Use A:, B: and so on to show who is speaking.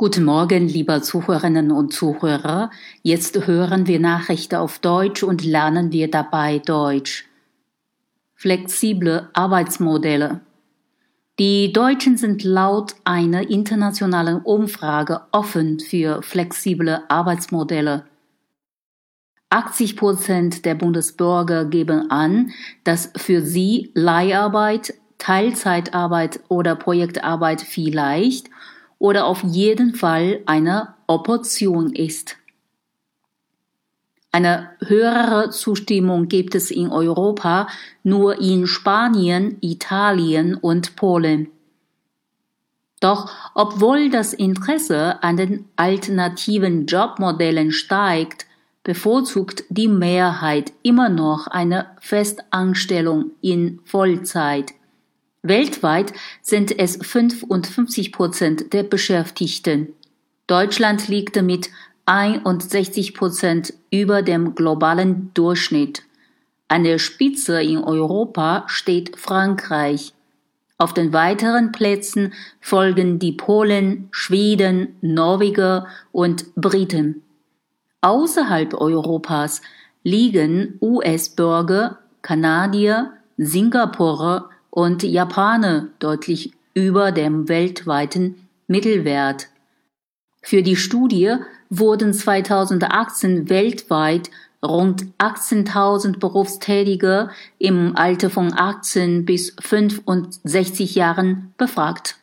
A: Guten Morgen, liebe Zuhörerinnen und Zuhörer. Jetzt hören wir Nachrichten auf Deutsch und lernen wir dabei Deutsch. Flexible Arbeitsmodelle. Die Deutschen sind laut einer internationalen Umfrage offen für flexible Arbeitsmodelle. 80 Prozent der Bundesbürger geben an, dass für sie Leiharbeit, Teilzeitarbeit oder Projektarbeit vielleicht oder auf jeden Fall eine Option ist. Eine höhere Zustimmung gibt es in Europa nur in Spanien, Italien und Polen. Doch obwohl das Interesse an den alternativen Jobmodellen steigt, bevorzugt die Mehrheit immer noch eine Festanstellung in Vollzeit. Weltweit sind es 55 Prozent der Beschäftigten. Deutschland liegt mit 61 Prozent über dem globalen Durchschnitt. An der Spitze in Europa steht Frankreich. Auf den weiteren Plätzen folgen die Polen, Schweden, Norweger und Briten. Außerhalb Europas liegen US-Bürger, Kanadier, Singapurer und Japaner deutlich über dem weltweiten Mittelwert. Für die Studie wurden 2018 weltweit rund 18.000 Berufstätige im Alter von 18 bis 65 Jahren befragt.